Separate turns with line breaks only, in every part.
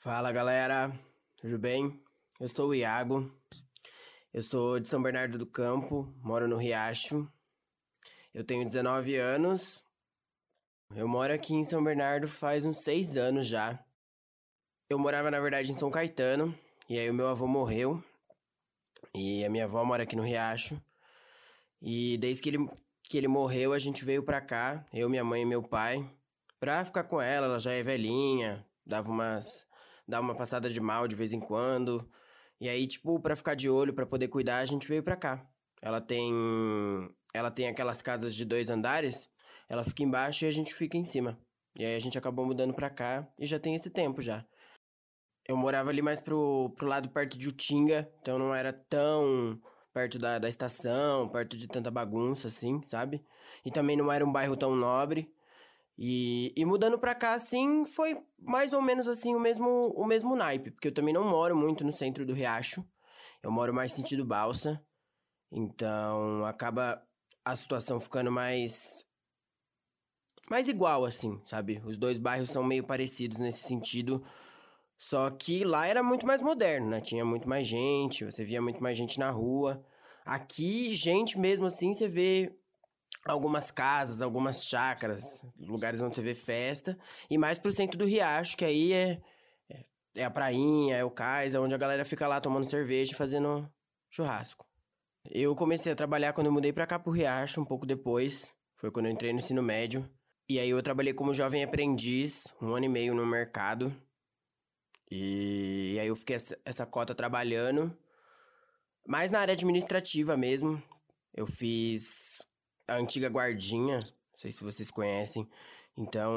Fala galera, tudo bem? Eu sou o Iago, eu sou de São Bernardo do Campo, moro no Riacho, eu tenho 19 anos, eu moro aqui em São Bernardo faz uns 6 anos já. Eu morava na verdade em São Caetano, e aí o meu avô morreu, e a minha avó mora aqui no Riacho, e desde que ele, que ele morreu a gente veio pra cá, eu, minha mãe e meu pai, pra ficar com ela, ela já é velhinha, dava umas dar uma passada de mal de vez em quando. E aí, tipo, para ficar de olho, para poder cuidar, a gente veio pra cá. Ela tem ela tem aquelas casas de dois andares, ela fica embaixo e a gente fica em cima. E aí a gente acabou mudando pra cá e já tem esse tempo já. Eu morava ali mais pro, pro lado perto de Utinga, então não era tão perto da, da estação, perto de tanta bagunça assim, sabe? E também não era um bairro tão nobre. E, e mudando pra cá, assim, foi mais ou menos assim o mesmo, o mesmo naipe, porque eu também não moro muito no centro do Riacho. Eu moro mais sentido balsa. Então acaba a situação ficando mais. mais igual, assim, sabe? Os dois bairros são meio parecidos nesse sentido. Só que lá era muito mais moderno, né? Tinha muito mais gente, você via muito mais gente na rua. Aqui, gente mesmo assim, você vê algumas casas, algumas chácaras, lugares onde você vê festa, e mais pro centro do Riacho, que aí é, é, é a prainha, é o cais, é onde a galera fica lá tomando cerveja e fazendo churrasco. Eu comecei a trabalhar quando eu mudei pra cá pro Riacho, um pouco depois, foi quando eu entrei no ensino médio, e aí eu trabalhei como jovem aprendiz, um ano e meio no mercado, e, e aí eu fiquei essa, essa cota trabalhando, mais na área administrativa mesmo, eu fiz a antiga guardinha, não sei se vocês conhecem. Então,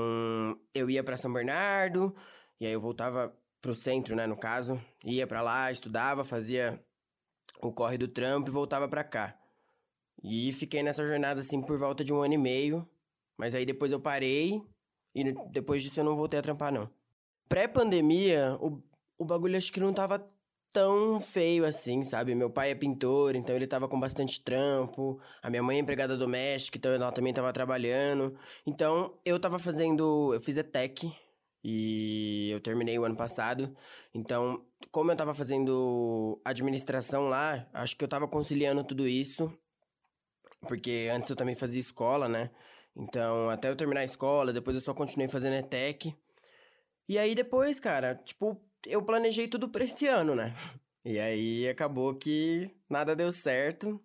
eu ia para São Bernardo, e aí eu voltava pro centro, né, no caso, ia para lá, estudava, fazia o corre do trampo e voltava para cá. E fiquei nessa jornada assim por volta de um ano e meio, mas aí depois eu parei e depois disso eu não voltei a trampar não. Pré-pandemia, o, o bagulho acho que não tava tão feio assim, sabe? Meu pai é pintor, então ele tava com bastante trampo. A minha mãe é empregada doméstica, então ela também tava trabalhando. Então eu tava fazendo. Eu fiz ETEC e eu terminei o ano passado. Então, como eu tava fazendo administração lá, acho que eu tava conciliando tudo isso. Porque antes eu também fazia escola, né? Então, até eu terminar a escola, depois eu só continuei fazendo ETEC. E aí depois, cara, tipo, eu planejei tudo pra esse ano, né? E aí acabou que nada deu certo.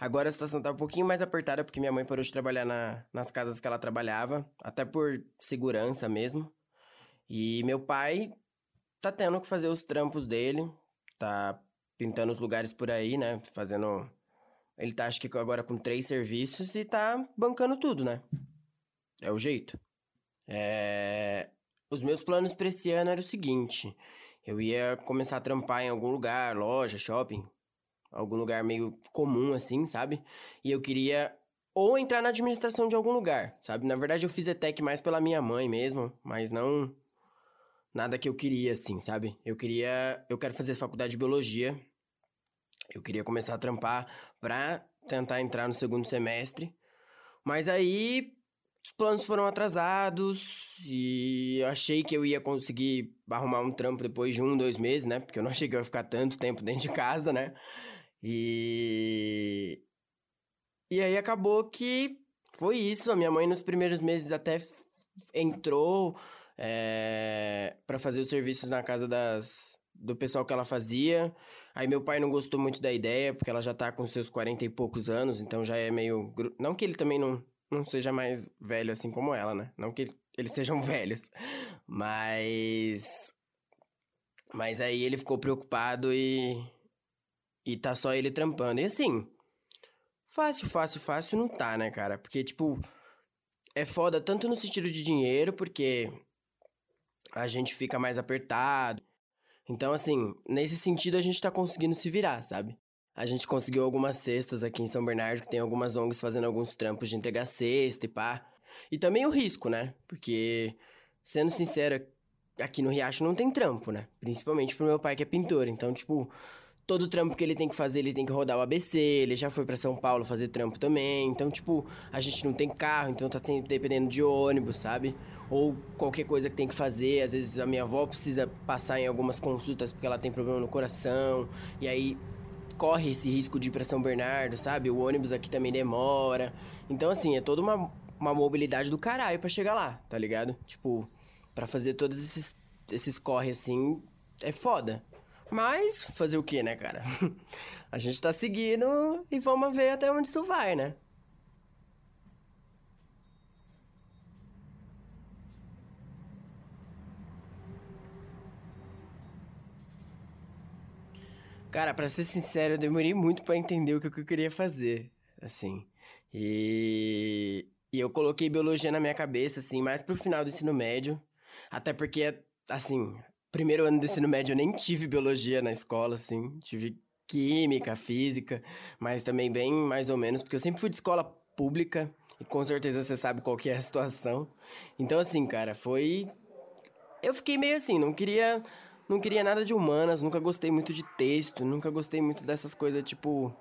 Agora a situação tá um pouquinho mais apertada porque minha mãe parou de trabalhar na, nas casas que ela trabalhava, até por segurança mesmo. E meu pai tá tendo que fazer os trampos dele, tá pintando os lugares por aí, né? Fazendo. Ele tá, acho que agora com três serviços e tá bancando tudo, né? É o jeito. É... Os meus planos para esse ano eram o seguinte: eu ia começar a trampar em algum lugar, loja, shopping, algum lugar meio comum assim, sabe? E eu queria ou entrar na administração de algum lugar, sabe? Na verdade eu fiz ETEC mais pela minha mãe mesmo, mas não nada que eu queria assim, sabe? Eu queria, eu quero fazer faculdade de biologia. Eu queria começar a trampar pra tentar entrar no segundo semestre. Mas aí os planos foram atrasados e eu achei que eu ia conseguir arrumar um trampo depois de um, dois meses, né? Porque eu não achei que eu ia ficar tanto tempo dentro de casa, né? E. E aí acabou que foi isso. A minha mãe, nos primeiros meses, até entrou é, para fazer os serviços na casa das, do pessoal que ela fazia. Aí meu pai não gostou muito da ideia, porque ela já tá com seus 40 e poucos anos, então já é meio. Não que ele também não não seja mais velho assim como ela, né? Não que eles sejam velhos, mas. Mas aí ele ficou preocupado e. E tá só ele trampando. E assim. Fácil, fácil, fácil não tá, né, cara? Porque, tipo. É foda tanto no sentido de dinheiro, porque. A gente fica mais apertado. Então, assim, nesse sentido a gente tá conseguindo se virar, sabe? A gente conseguiu algumas cestas aqui em São Bernardo, que tem algumas ONGs fazendo alguns trampos de entregar cesta e pá. E também o risco, né? Porque, sendo sincero, aqui no Riacho não tem trampo, né? Principalmente pro meu pai que é pintor. Então, tipo, todo trampo que ele tem que fazer, ele tem que rodar o ABC, ele já foi para São Paulo fazer trampo também. Então, tipo, a gente não tem carro, então tá sempre dependendo de ônibus, sabe? Ou qualquer coisa que tem que fazer. Às vezes a minha avó precisa passar em algumas consultas porque ela tem problema no coração. E aí corre esse risco de ir pra São Bernardo, sabe? O ônibus aqui também demora. Então, assim, é toda uma, uma mobilidade do caralho para chegar lá, tá ligado? Tipo, para fazer todos esses, esses corre assim, é foda. Mas, fazer o que, né, cara? a gente tá seguindo e vamos ver até onde isso vai, né? Cara, pra ser sincero, eu demorei muito para entender o que eu queria fazer, assim. E... e eu coloquei biologia na minha cabeça, assim, mais pro final do ensino médio. Até porque, assim, primeiro ano do ensino médio eu nem tive biologia na escola, assim. Tive química, física, mas também bem mais ou menos, porque eu sempre fui de escola pública e com certeza você sabe qual que é a situação. Então, assim, cara, foi. Eu fiquei meio assim, não queria não queria nada de humanas, nunca gostei muito de texto, nunca gostei muito dessas coisas, tipo,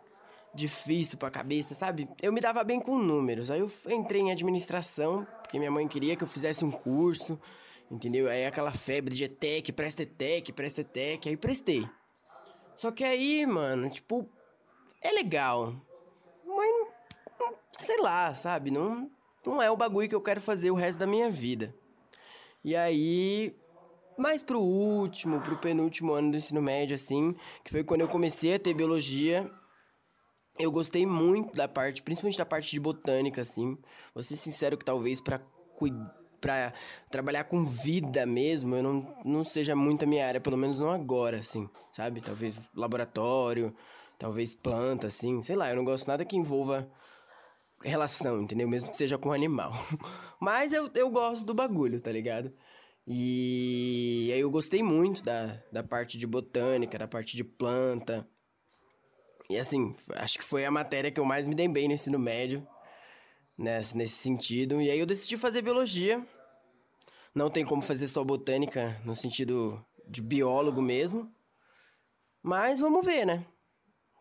difícil pra cabeça, sabe? Eu me dava bem com números. Aí eu entrei em administração, porque minha mãe queria que eu fizesse um curso, entendeu? Aí aquela febre de ETEC, presta ETEC, presta ETEC, aí prestei. Só que aí, mano, tipo, é legal, mas sei lá, sabe? Não, não é o bagulho que eu quero fazer o resto da minha vida. E aí mais pro último, pro penúltimo ano do ensino médio, assim, que foi quando eu comecei a ter biologia. Eu gostei muito da parte, principalmente da parte de botânica, assim. Vou ser sincero que talvez para para trabalhar com vida mesmo, eu não, não seja muito a minha área, pelo menos não agora, assim, sabe? Talvez laboratório, talvez planta, assim, sei lá, eu não gosto nada que envolva relação, entendeu? Mesmo que seja com animal. Mas eu, eu gosto do bagulho, tá ligado? E aí eu gostei muito da, da parte de botânica, da parte de planta. E assim, acho que foi a matéria que eu mais me dei bem no ensino médio, nesse, nesse sentido. E aí eu decidi fazer biologia. Não tem como fazer só botânica no sentido de biólogo mesmo. Mas vamos ver, né?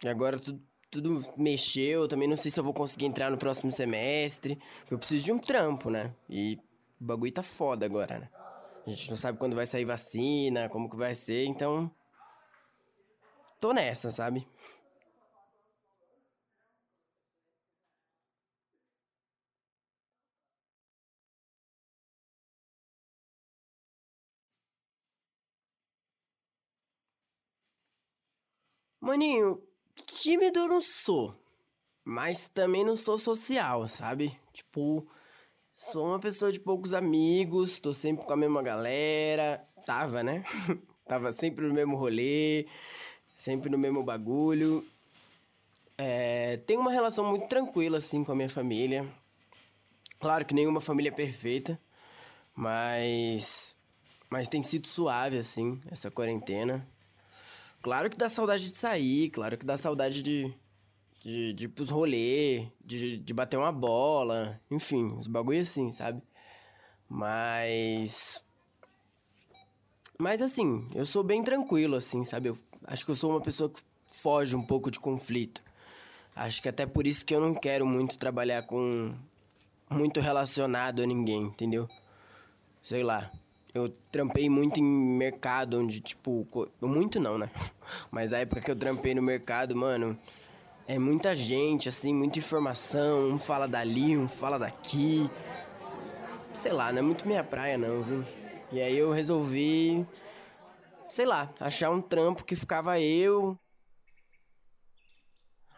E agora tudo, tudo mexeu. Também não sei se eu vou conseguir entrar no próximo semestre. Porque eu preciso de um trampo, né? E o bagulho tá foda agora, né? A gente não sabe quando vai sair vacina, como que vai ser, então. Tô nessa, sabe? Maninho, tímido eu não sou. Mas também não sou social, sabe? Tipo, Sou uma pessoa de poucos amigos, tô sempre com a mesma galera. Tava, né? Tava sempre no mesmo rolê, sempre no mesmo bagulho. É, tenho uma relação muito tranquila, assim, com a minha família. Claro que nenhuma família é perfeita, mas. Mas tem sido suave, assim, essa quarentena. Claro que dá saudade de sair, claro que dá saudade de, de, de ir pros rolê, de, de bater uma bola, enfim, os bagulho assim, sabe? Mas. Mas assim, eu sou bem tranquilo, assim, sabe? Eu acho que eu sou uma pessoa que foge um pouco de conflito. Acho que até por isso que eu não quero muito trabalhar com. muito relacionado a ninguém, entendeu? Sei lá. Eu trampei muito em mercado onde, tipo. Muito não, né? Mas a época que eu trampei no mercado, mano é muita gente, assim, muita informação. Um fala dali, um fala daqui. Sei lá, não é muito minha praia, não, viu? E aí eu resolvi, sei lá, achar um trampo que ficava eu,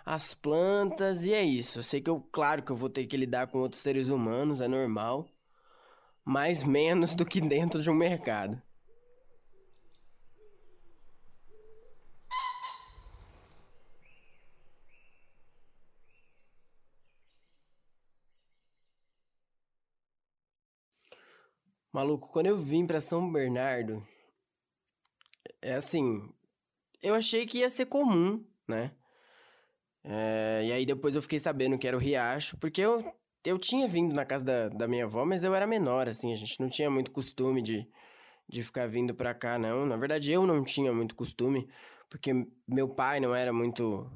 as plantas e é isso. Eu sei que eu, claro que eu vou ter que lidar com outros seres humanos, é normal, mas menos do que dentro de um mercado. Maluco, quando eu vim pra São Bernardo, é assim, eu achei que ia ser comum, né? É, e aí depois eu fiquei sabendo que era o Riacho, porque eu, eu tinha vindo na casa da, da minha avó, mas eu era menor, assim, a gente não tinha muito costume de, de ficar vindo pra cá, não. Na verdade, eu não tinha muito costume, porque meu pai não era muito.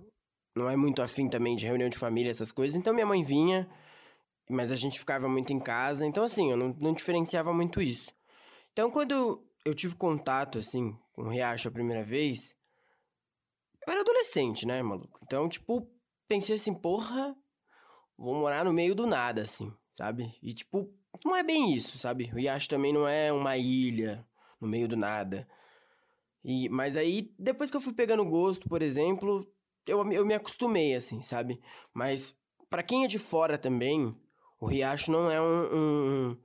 Não é muito afim também de reunião de família, essas coisas. Então minha mãe vinha, mas a gente ficava muito em casa. Então, assim, eu não, não diferenciava muito isso. Então, quando eu tive contato, assim, com o Riacho a primeira vez, eu era adolescente, né, maluco? Então, tipo, pensei assim, porra, vou morar no meio do nada, assim, sabe? E, tipo, não é bem isso, sabe? O Riacho também não é uma ilha no meio do nada. E, mas aí, depois que eu fui pegando gosto, por exemplo, eu, eu me acostumei, assim, sabe? Mas para quem é de fora também, o Riacho não é um, um,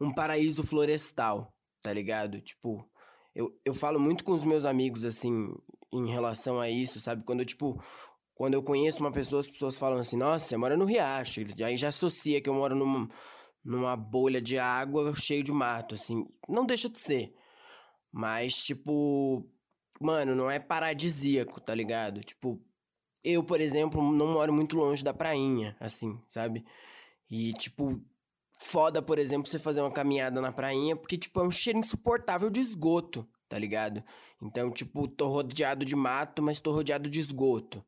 um paraíso florestal, tá ligado? Tipo, eu, eu falo muito com os meus amigos, assim, em relação a isso, sabe? Quando eu, tipo, quando eu conheço uma pessoa, as pessoas falam assim, nossa, você mora no Riacho. Aí já associa que eu moro numa, numa bolha de água cheio de mato, assim. Não deixa de ser. Mas, tipo, mano, não é paradisíaco, tá ligado? Tipo, eu, por exemplo, não moro muito longe da prainha, assim, sabe? E, tipo, foda, por exemplo, você fazer uma caminhada na prainha, porque, tipo, é um cheiro insuportável de esgoto, tá ligado? Então, tipo, tô rodeado de mato, mas tô rodeado de esgoto,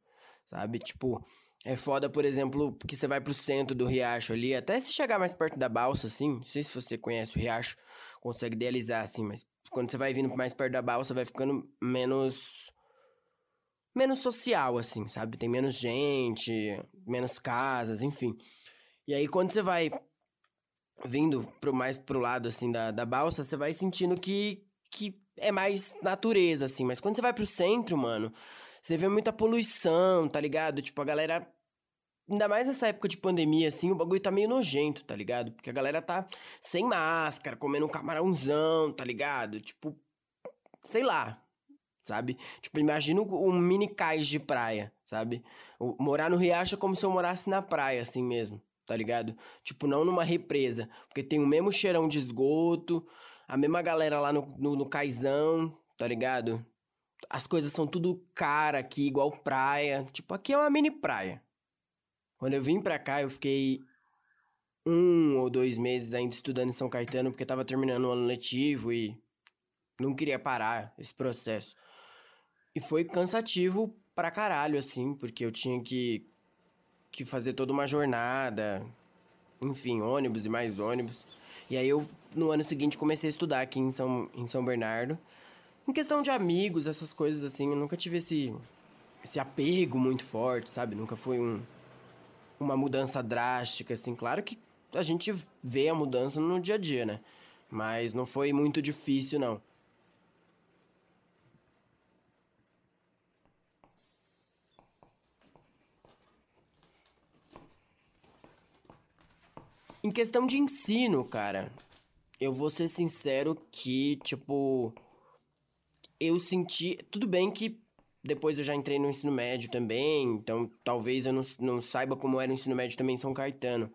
sabe? Tipo, é foda, por exemplo, porque você vai pro centro do riacho ali, até se chegar mais perto da balsa, assim, não sei se você conhece o riacho, consegue idealizar, assim, mas quando você vai vindo mais perto da balsa, vai ficando menos. menos social, assim, sabe? Tem menos gente, menos casas, enfim. E aí, quando você vai vindo pro, mais pro lado, assim, da, da balsa, você vai sentindo que, que é mais natureza, assim. Mas quando você vai pro centro, mano, você vê muita poluição, tá ligado? Tipo, a galera Ainda mais nessa época de pandemia, assim, o bagulho tá meio nojento, tá ligado? Porque a galera tá sem máscara, comendo um camarãozão, tá ligado? Tipo, sei lá, sabe? Tipo, imagina um mini cais de praia, sabe? Morar no riacho é como se eu morasse na praia, assim mesmo, tá ligado? Tipo, não numa represa, porque tem o mesmo cheirão de esgoto, a mesma galera lá no, no, no tá ligado? As coisas são tudo cara aqui, igual praia. Tipo, aqui é uma mini praia, quando eu vim pra cá, eu fiquei um ou dois meses ainda estudando em São Caetano, porque tava terminando o ano letivo e não queria parar esse processo. E foi cansativo pra caralho, assim, porque eu tinha que, que fazer toda uma jornada, enfim, ônibus e mais ônibus. E aí eu, no ano seguinte, comecei a estudar aqui em São, em São Bernardo. Em questão de amigos, essas coisas assim, eu nunca tive esse, esse apego muito forte, sabe? Nunca foi um uma mudança drástica, assim. Claro que a gente vê a mudança no dia a dia, né? Mas não foi muito difícil, não. Em questão de ensino, cara, eu vou ser sincero que, tipo, eu senti. Tudo bem que depois eu já entrei no ensino médio também, então talvez eu não, não saiba como era o ensino médio também em São Caetano.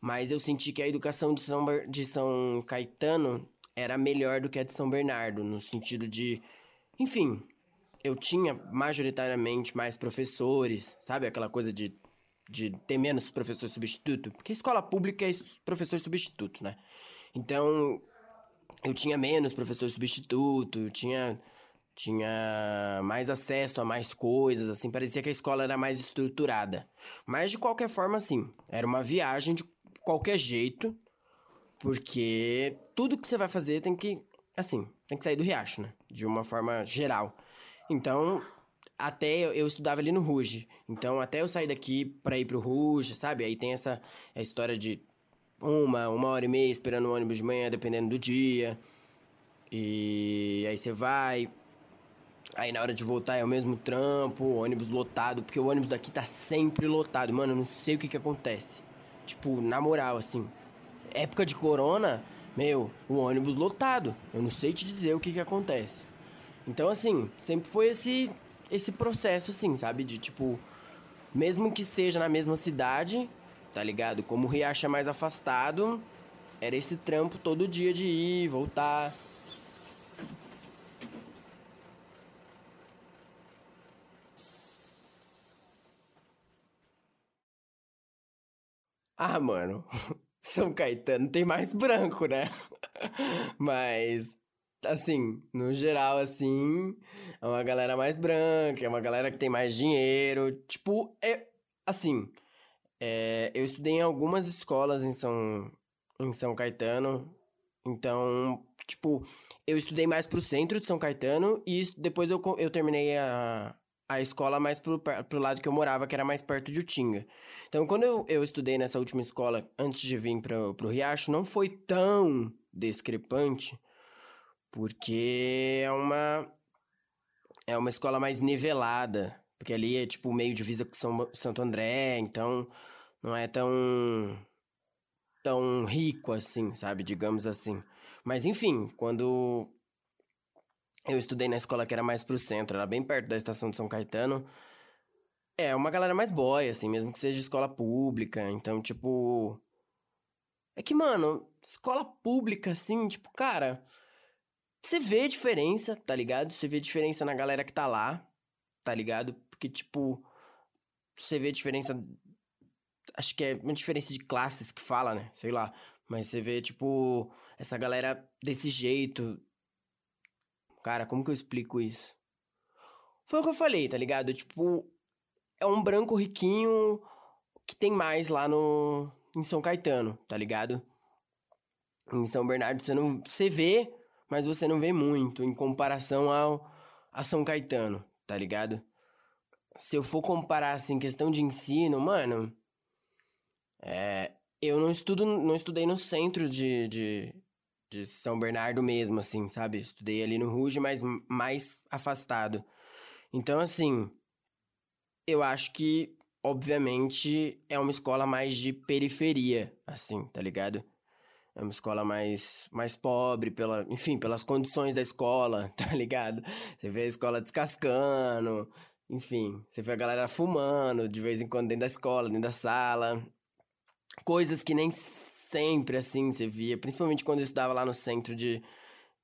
Mas eu senti que a educação de São, de São Caetano era melhor do que a de São Bernardo, no sentido de. Enfim, eu tinha majoritariamente mais professores, sabe? Aquela coisa de, de ter menos professor substituto. Porque escola pública é professor substituto, né? Então, eu tinha menos professor substituto, tinha tinha mais acesso a mais coisas, assim, parecia que a escola era mais estruturada. Mas de qualquer forma, assim, era uma viagem de qualquer jeito, porque tudo que você vai fazer tem que, assim, tem que sair do riacho, né? De uma forma geral. Então, até eu, eu estudava ali no Ruge. Então, até eu sair daqui pra ir pro Ruge, sabe? Aí tem essa a história de uma, uma hora e meia esperando o ônibus de manhã, dependendo do dia. E aí você vai, Aí na hora de voltar é o mesmo trampo, ônibus lotado, porque o ônibus daqui tá sempre lotado. Mano, eu não sei o que que acontece. Tipo, na moral, assim. Época de corona, meu, o ônibus lotado. Eu não sei te dizer o que que acontece. Então, assim, sempre foi esse, esse processo, assim, sabe? De tipo, mesmo que seja na mesma cidade, tá ligado? Como o Riacho é mais afastado, era esse trampo todo dia de ir, voltar. Ah, mano, São Caetano tem mais branco, né? Mas assim, no geral, assim, é uma galera mais branca, é uma galera que tem mais dinheiro. Tipo, é. Assim, é, eu estudei em algumas escolas em São, em São Caetano. Então, tipo, eu estudei mais pro centro de São Caetano e depois eu, eu terminei a, a escola mais pro, pro lado que eu morava, que era mais perto de Utinga. Então, quando eu, eu estudei nessa última escola, antes de vir pro, pro Riacho, não foi tão discrepante, porque é uma, é uma escola mais nivelada, porque ali é, tipo, meio divisa com São, Santo André, então não é tão, tão rico assim, sabe, digamos assim. Mas, enfim, quando eu estudei na escola que era mais pro centro, era bem perto da estação de São Caetano. É, uma galera mais boy, assim, mesmo que seja escola pública. Então, tipo. É que, mano, escola pública, assim, tipo, cara. Você vê a diferença, tá ligado? Você vê a diferença na galera que tá lá, tá ligado? Porque, tipo. Você vê a diferença. Acho que é uma diferença de classes que fala, né? Sei lá. Mas você vê, tipo, essa galera desse jeito, Cara, como que eu explico isso? Foi o que eu falei, tá ligado? Tipo, é um branco riquinho que tem mais lá no em São Caetano, tá ligado? Em São Bernardo você não você vê, mas você não vê muito em comparação ao a São Caetano, tá ligado? Se eu for comparar assim questão de ensino, mano, é, eu não estudo não estudei no centro de, de de São Bernardo mesmo, assim, sabe? Estudei ali no Ruge, mas mais afastado. Então, assim, eu acho que, obviamente, é uma escola mais de periferia, assim, tá ligado? É uma escola mais, mais pobre, pela, enfim, pelas condições da escola, tá ligado? Você vê a escola descascando, enfim, você vê a galera fumando de vez em quando dentro da escola, dentro da sala. Coisas que nem sempre assim você via, principalmente quando eu estudava lá no centro de,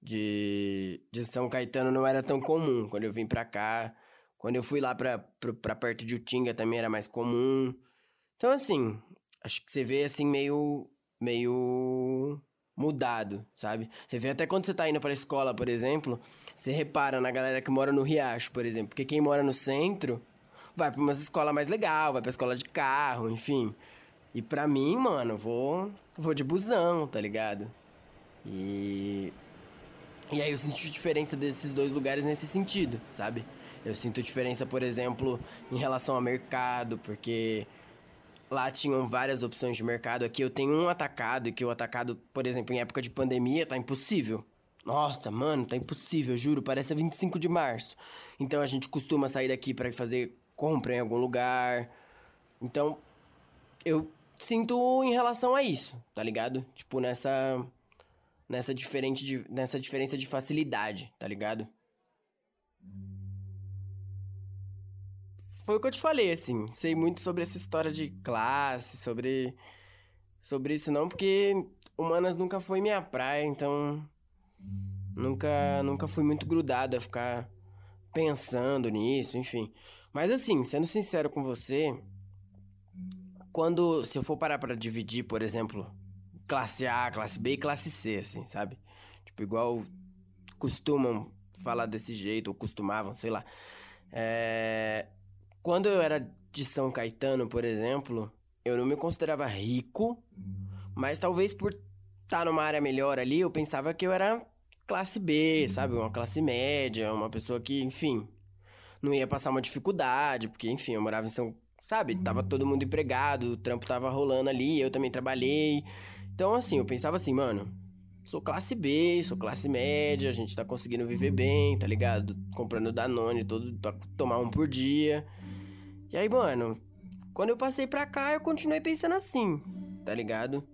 de, de São Caetano, não era tão comum. Quando eu vim pra cá, quando eu fui lá pra, pra, pra perto de Utinga também era mais comum. Então, assim, acho que você vê assim meio. Meio. mudado, sabe? Você vê até quando você tá indo pra escola, por exemplo, você repara na galera que mora no Riacho, por exemplo. Porque quem mora no centro vai pra uma escola mais legal, vai pra escola de carro, enfim. E pra mim, mano, vou, vou de busão, tá ligado? E. E aí eu sinto diferença desses dois lugares nesse sentido, sabe? Eu sinto diferença, por exemplo, em relação ao mercado, porque lá tinham várias opções de mercado. Aqui eu tenho um atacado, e que o atacado, por exemplo, em época de pandemia, tá impossível. Nossa, mano, tá impossível, juro, parece 25 de março. Então a gente costuma sair daqui para fazer compra em algum lugar. Então, eu sinto em relação a isso, tá ligado? Tipo, nessa. Nessa, diferente de, nessa diferença de facilidade, tá ligado? Foi o que eu te falei, assim. Sei muito sobre essa história de classe, sobre. Sobre isso não, porque humanas nunca foi minha praia, então. Nunca, nunca fui muito grudado a ficar pensando nisso, enfim. Mas assim, sendo sincero com você, quando, se eu for parar pra dividir, por exemplo, classe A, classe B e classe C, assim, sabe? Tipo, igual costumam falar desse jeito, ou costumavam, sei lá. É... Quando eu era de São Caetano, por exemplo, eu não me considerava rico, mas talvez por estar tá numa área melhor ali, eu pensava que eu era classe B, sabe? Uma classe média, uma pessoa que, enfim, não ia passar uma dificuldade, porque, enfim, eu morava em São sabe? Tava todo mundo empregado, o trampo tava rolando ali, eu também trabalhei. Então, assim, eu pensava assim, mano, sou classe B, sou classe média, a gente tá conseguindo viver bem, tá ligado? Comprando Danone todo pra tomar um por dia. E aí, mano, quando eu passei pra cá, eu continuei pensando assim, tá ligado?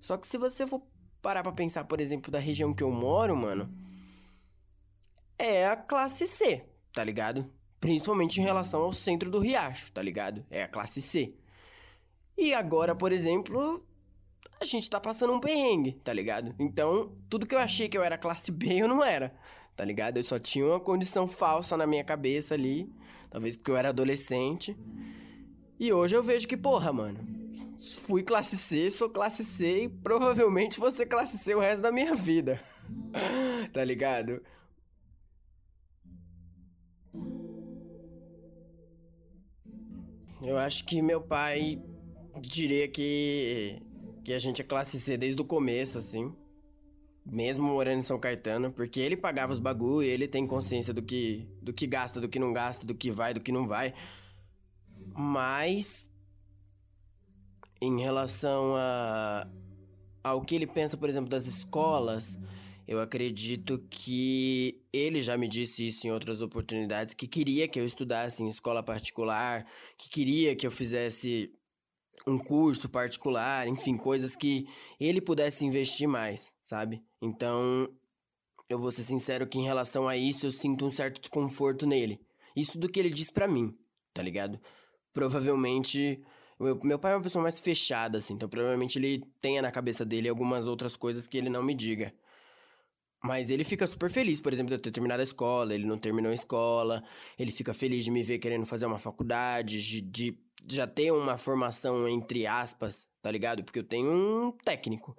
Só que se você for parar pra pensar, por exemplo, da região que eu moro, mano, é a classe C, tá ligado? Principalmente em relação ao centro do Riacho, tá ligado? É a classe C. E agora, por exemplo, a gente tá passando um perrengue, tá ligado? Então, tudo que eu achei que eu era classe B, eu não era, tá ligado? Eu só tinha uma condição falsa na minha cabeça ali, talvez porque eu era adolescente. E hoje eu vejo que, porra, mano, fui classe C, sou classe C e provavelmente vou ser classe C o resto da minha vida. tá ligado? Eu acho que meu pai diria que que a gente é classe C desde o começo, assim. Mesmo morando em São Caetano, porque ele pagava os bagulho, ele tem consciência do que do que gasta, do que não gasta, do que vai, do que não vai. Mas em relação a ao que ele pensa, por exemplo, das escolas, eu acredito que ele já me disse isso em outras oportunidades, que queria que eu estudasse em escola particular, que queria que eu fizesse um curso particular, enfim, coisas que ele pudesse investir mais, sabe? Então, eu vou ser sincero que em relação a isso eu sinto um certo desconforto nele. Isso do que ele diz para mim, tá ligado? Provavelmente meu, meu pai é uma pessoa mais fechada assim, então provavelmente ele tenha na cabeça dele algumas outras coisas que ele não me diga. Mas ele fica super feliz, por exemplo, de eu ter terminado a escola, ele não terminou a escola, ele fica feliz de me ver querendo fazer uma faculdade, de, de já ter uma formação entre aspas, tá ligado? Porque eu tenho um técnico.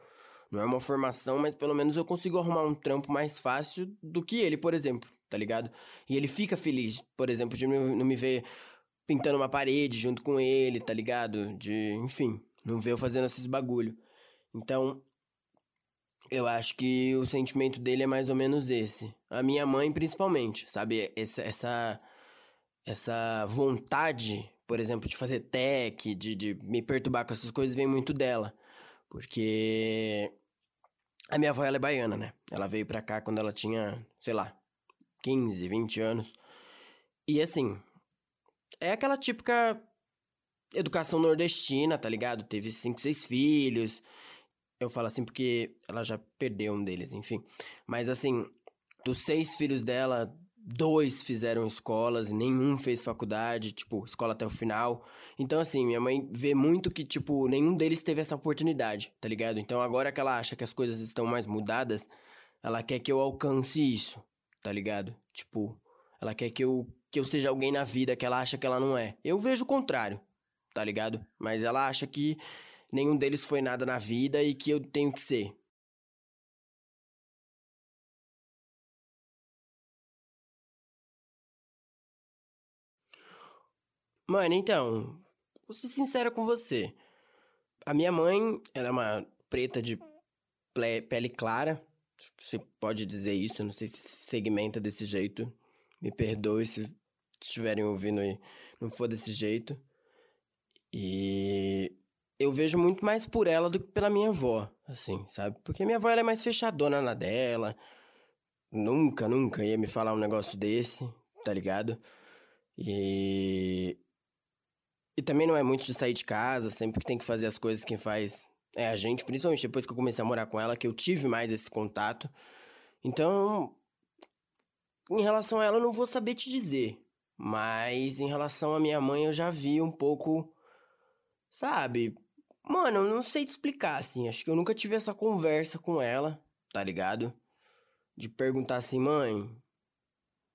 Não é uma formação, mas pelo menos eu consigo arrumar um trampo mais fácil do que ele, por exemplo, tá ligado? E ele fica feliz, por exemplo, de não me ver pintando uma parede junto com ele, tá ligado? De, enfim, não ver eu fazendo esses bagulho. Então, eu acho que o sentimento dele é mais ou menos esse. A minha mãe, principalmente, sabe? Essa, essa, essa vontade por exemplo, de fazer tech, de, de me perturbar com essas coisas, vem muito dela. Porque a minha avó, ela é baiana, né? Ela veio pra cá quando ela tinha, sei lá, 15, 20 anos. E assim, é aquela típica educação nordestina, tá ligado? Teve cinco, seis filhos. Eu falo assim porque ela já perdeu um deles, enfim. Mas assim, dos seis filhos dela, dois fizeram escolas, nenhum fez faculdade, tipo, escola até o final. Então, assim, minha mãe vê muito que, tipo, nenhum deles teve essa oportunidade, tá ligado? Então, agora que ela acha que as coisas estão mais mudadas, ela quer que eu alcance isso, tá ligado? Tipo, ela quer que eu, que eu seja alguém na vida que ela acha que ela não é. Eu vejo o contrário, tá ligado? Mas ela acha que nenhum deles foi nada na vida e que eu tenho que ser. Mano, então, vou ser sincero com você. A minha mãe, ela é uma preta de pele clara. Você pode dizer isso, não sei se segmenta desse jeito. Me perdoe se estiverem ouvindo aí, não for desse jeito. E eu vejo muito mais por ela do que pela minha avó, assim, sabe? Porque minha avó ela é mais fechadona na dela. Nunca, nunca ia me falar um negócio desse, tá ligado? E e também não é muito de sair de casa, sempre que tem que fazer as coisas quem faz é a gente, principalmente depois que eu comecei a morar com ela, que eu tive mais esse contato. Então, em relação a ela, eu não vou saber te dizer. Mas em relação à minha mãe, eu já vi um pouco. Sabe? Mano, eu não sei te explicar, assim. Acho que eu nunca tive essa conversa com ela, tá ligado? De perguntar assim, mãe.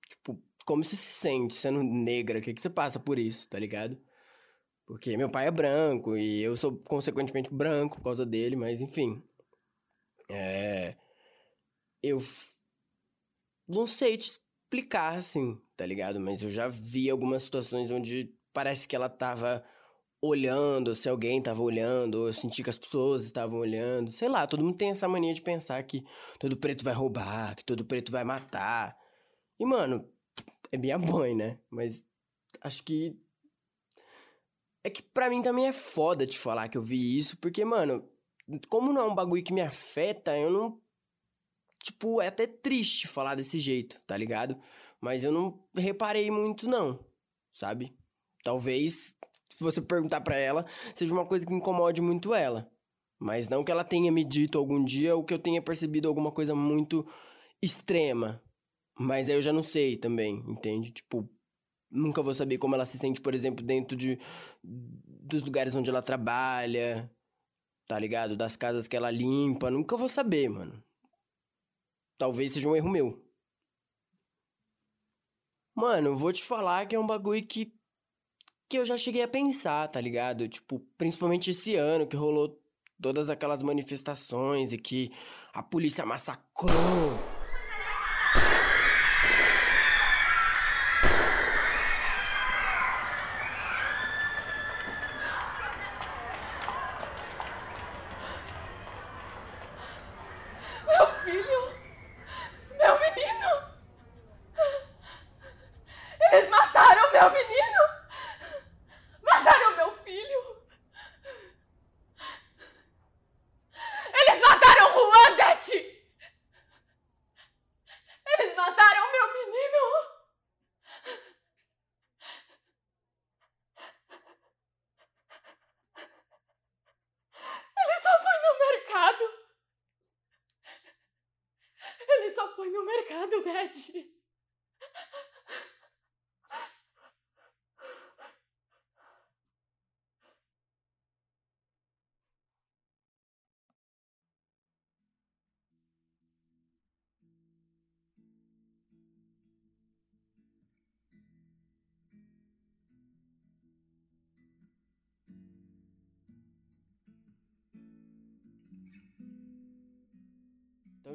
Tipo, como você se sente sendo negra? O que, que você passa por isso, tá ligado? Porque meu pai é branco e eu sou consequentemente branco por causa dele, mas enfim. É. Eu. Não sei te explicar assim, tá ligado? Mas eu já vi algumas situações onde parece que ela tava olhando, se alguém tava olhando, ou eu senti que as pessoas estavam olhando. Sei lá, todo mundo tem essa mania de pensar que todo preto vai roubar, que todo preto vai matar. E, mano, é minha mãe, né? Mas acho que é que pra mim também é foda te falar que eu vi isso, porque, mano, como não é um bagulho que me afeta, eu não. Tipo, é até triste falar desse jeito, tá ligado? Mas eu não reparei muito, não, sabe? Talvez, se você perguntar pra ela, seja uma coisa que incomode muito ela. Mas não que ela tenha me dito algum dia ou que eu tenha percebido alguma coisa muito extrema. Mas aí eu já não sei também, entende? Tipo, Nunca vou saber como ela se sente, por exemplo, dentro de dos lugares onde ela trabalha, tá ligado? Das casas que ela limpa. Nunca vou saber, mano. Talvez seja um erro meu. Mano, vou te falar que é um bagulho que que eu já cheguei a pensar, tá ligado? Tipo, principalmente esse ano que rolou todas aquelas manifestações e que a polícia massacrou.
Meu filho! Meu menino! Eles mataram meu menino! Mataram meu filho! Eles mataram Juan, Dete! Eles mataram meu menino! Ele só foi no mercado! Ele só foi no mercado, Dad.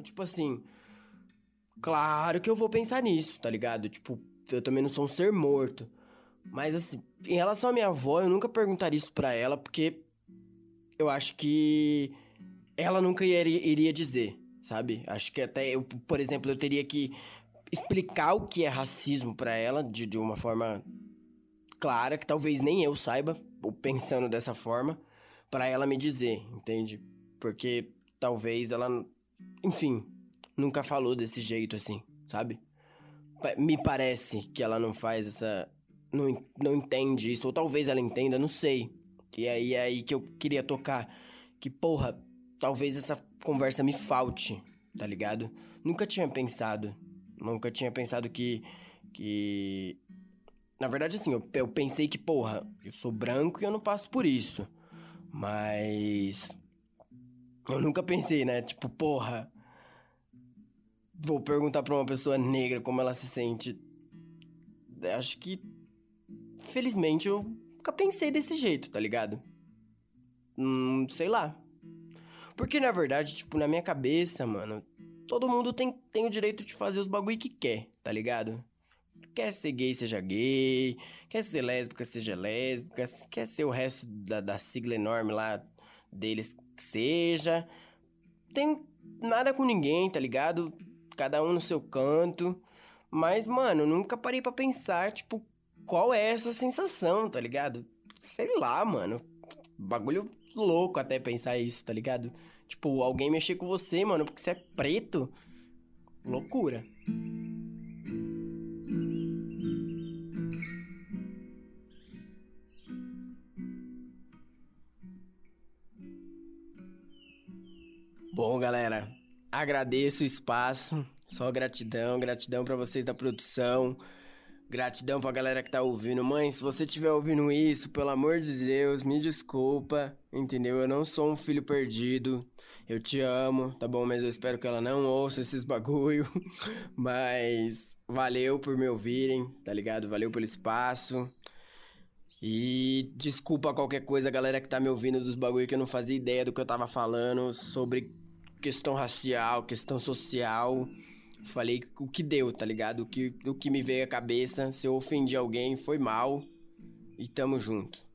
Então, tipo assim, claro que eu vou pensar nisso, tá ligado? Tipo, eu também não sou um ser morto. Mas assim, em relação à minha avó, eu nunca perguntaria isso pra ela, porque eu acho que ela nunca iria, dizer, sabe? Acho que até eu, por exemplo, eu teria que explicar o que é racismo pra ela de, de uma forma clara, que talvez nem eu saiba, ou pensando dessa forma, pra ela me dizer, entende? Porque talvez ela enfim, nunca falou desse jeito assim, sabe? Me parece que ela não faz essa. Não, não entende isso, ou talvez ela entenda, não sei. E aí é aí que eu queria tocar. Que, porra, talvez essa conversa me falte, tá ligado? Nunca tinha pensado. Nunca tinha pensado que. Que. Na verdade, assim, eu, eu pensei que, porra, eu sou branco e eu não passo por isso. Mas. Eu nunca pensei, né? Tipo, porra. Vou perguntar pra uma pessoa negra como ela se sente. Acho que. Felizmente eu nunca pensei desse jeito, tá ligado? Hum, sei lá. Porque na verdade, tipo, na minha cabeça, mano, todo mundo tem, tem o direito de fazer os bagulho que quer, tá ligado? Quer ser gay, seja gay. Quer ser lésbica, seja lésbica. Quer ser o resto da, da sigla enorme lá deles que seja. Tem nada com ninguém, tá ligado? Cada um no seu canto. Mas, mano, nunca parei pra pensar, tipo, qual é essa sensação, tá ligado? Sei lá, mano. Bagulho louco até pensar isso, tá ligado? Tipo, alguém mexer com você, mano, porque você é preto. Loucura. Bom, galera, agradeço o espaço. Só gratidão, gratidão pra vocês da produção. Gratidão pra galera que tá ouvindo. Mãe, se você estiver ouvindo isso, pelo amor de Deus, me desculpa, entendeu? Eu não sou um filho perdido. Eu te amo, tá bom? Mas eu espero que ela não ouça esses bagulho. Mas valeu por me ouvirem, tá ligado? Valeu pelo espaço. E desculpa qualquer coisa, galera que tá me ouvindo dos bagulho que eu não fazia ideia do que eu tava falando sobre questão racial, questão social. Falei o que deu, tá ligado? O que, o que me veio à cabeça. Se eu ofendi alguém, foi mal. E tamo junto.